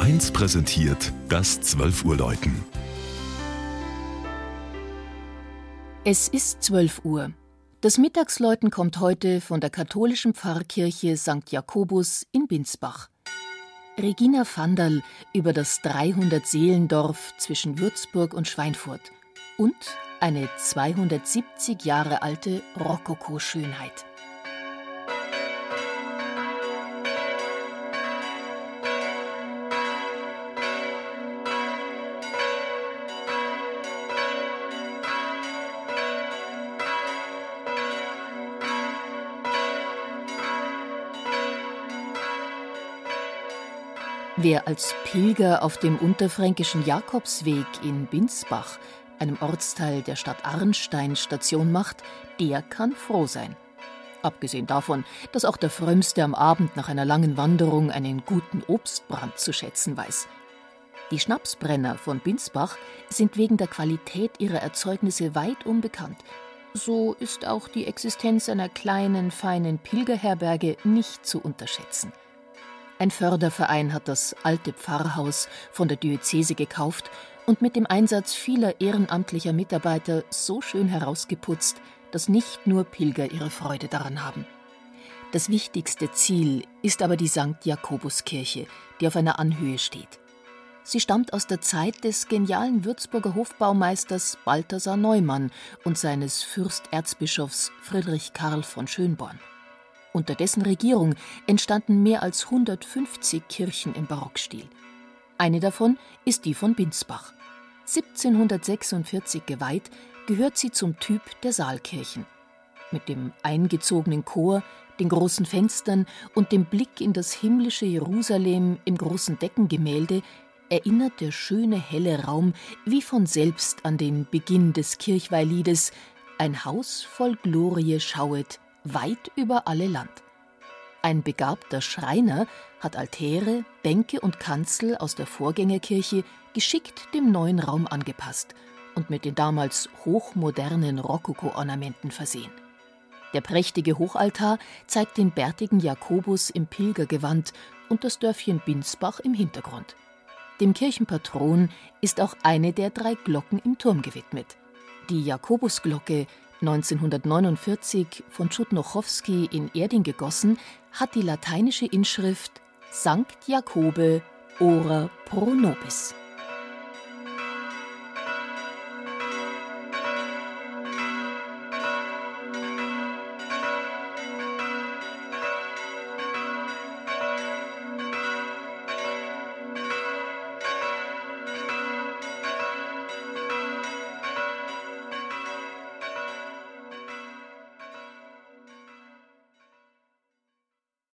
1 präsentiert das 12 Uhr Läuten. Es ist 12 Uhr. Das Mittagsläuten kommt heute von der katholischen Pfarrkirche St. Jakobus in Binsbach. Regina Vanderl über das 300-Seelendorf zwischen Würzburg und Schweinfurt und eine 270 Jahre alte Rokoko-Schönheit. Wer als Pilger auf dem unterfränkischen Jakobsweg in Binsbach, einem Ortsteil der Stadt Arnstein, Station macht, der kann froh sein. Abgesehen davon, dass auch der Frömmste am Abend nach einer langen Wanderung einen guten Obstbrand zu schätzen weiß. Die Schnapsbrenner von Binsbach sind wegen der Qualität ihrer Erzeugnisse weit unbekannt. So ist auch die Existenz einer kleinen, feinen Pilgerherberge nicht zu unterschätzen. Ein Förderverein hat das alte Pfarrhaus von der Diözese gekauft und mit dem Einsatz vieler ehrenamtlicher Mitarbeiter so schön herausgeputzt, dass nicht nur Pilger ihre Freude daran haben. Das wichtigste Ziel ist aber die St. Jakobuskirche, die auf einer Anhöhe steht. Sie stammt aus der Zeit des genialen Würzburger Hofbaumeisters Balthasar Neumann und seines Fürsterzbischofs Friedrich Karl von Schönborn. Unter dessen Regierung entstanden mehr als 150 Kirchen im Barockstil. Eine davon ist die von Binsbach. 1746 geweiht, gehört sie zum Typ der Saalkirchen. Mit dem eingezogenen Chor, den großen Fenstern und dem Blick in das himmlische Jerusalem im großen Deckengemälde erinnert der schöne helle Raum wie von selbst an den Beginn des Kirchweihliedes Ein Haus voll Glorie schauet, weit über alle Land. Ein begabter Schreiner hat Altäre, Bänke und Kanzel aus der Vorgängerkirche geschickt dem neuen Raum angepasst und mit den damals hochmodernen Rokoko-Ornamenten versehen. Der prächtige Hochaltar zeigt den bärtigen Jakobus im Pilgergewand und das Dörfchen Binsbach im Hintergrund. Dem Kirchenpatron ist auch eine der drei Glocken im Turm gewidmet. Die Jakobusglocke 1949 von Tschudnochowski in Erding gegossen, hat die lateinische Inschrift Sankt Jakobe ora pro nobis.